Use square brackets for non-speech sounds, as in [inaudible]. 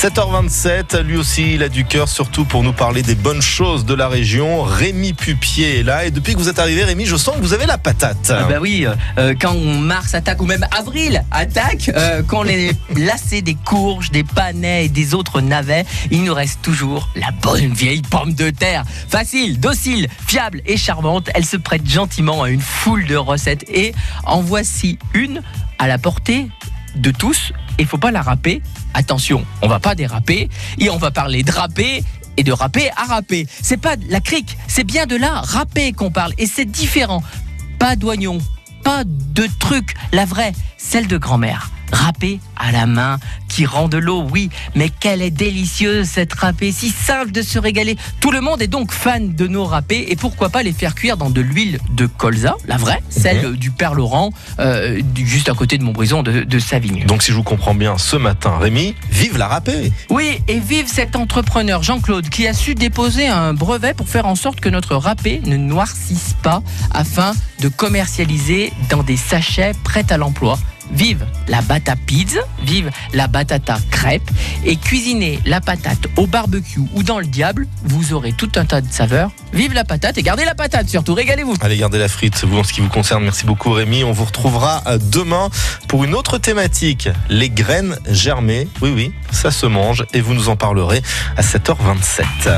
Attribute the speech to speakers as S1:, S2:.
S1: 7h27, lui aussi il a du cœur, surtout pour nous parler des bonnes choses de la région. Rémi Pupier est là et depuis que vous êtes arrivé, Rémi, je sens que vous avez la patate.
S2: Ah bah oui, euh, quand Mars attaque ou même avril attaque, euh, quand les [laughs] lacets des courges, des panais et des autres navets, il nous reste toujours la bonne vieille pomme de terre. Facile, docile, fiable et charmante, elle se prête gentiment à une foule de recettes et en voici une à la portée de tous. Il faut pas la râper. Attention, on va pas déraper et on va parler de râper et de râper à râper. C'est pas la crique, c'est bien de la râper qu'on parle et c'est différent. Pas d'oignon, pas de truc, la vraie, celle de grand-mère. Râpée à la main, qui rend de l'eau, oui, mais quelle est délicieuse cette râpée, si simple de se régaler. Tout le monde est donc fan de nos râpés, et pourquoi pas les faire cuire dans de l'huile de colza, la vraie, celle du Père Laurent, euh, juste à côté de Montbrison de, de Savigny.
S1: Donc si je vous comprends bien, ce matin, Rémi, vive la râpée
S2: Oui, et vive cet entrepreneur Jean-Claude qui a su déposer un brevet pour faire en sorte que notre râpé ne noircisse pas afin de commercialiser dans des sachets prêts à l'emploi. Vive la bata pizza, vive la batata crêpe et cuisinez la patate au barbecue ou dans le diable, vous aurez tout un tas de saveurs. Vive la patate et gardez la patate surtout, régalez-vous.
S1: Allez, gardez la frite, vous, en ce qui vous concerne. Merci beaucoup, Rémi. On vous retrouvera euh, demain pour une autre thématique. Les graines germées. Oui, oui, ça se mange et vous nous en parlerez à 7h27.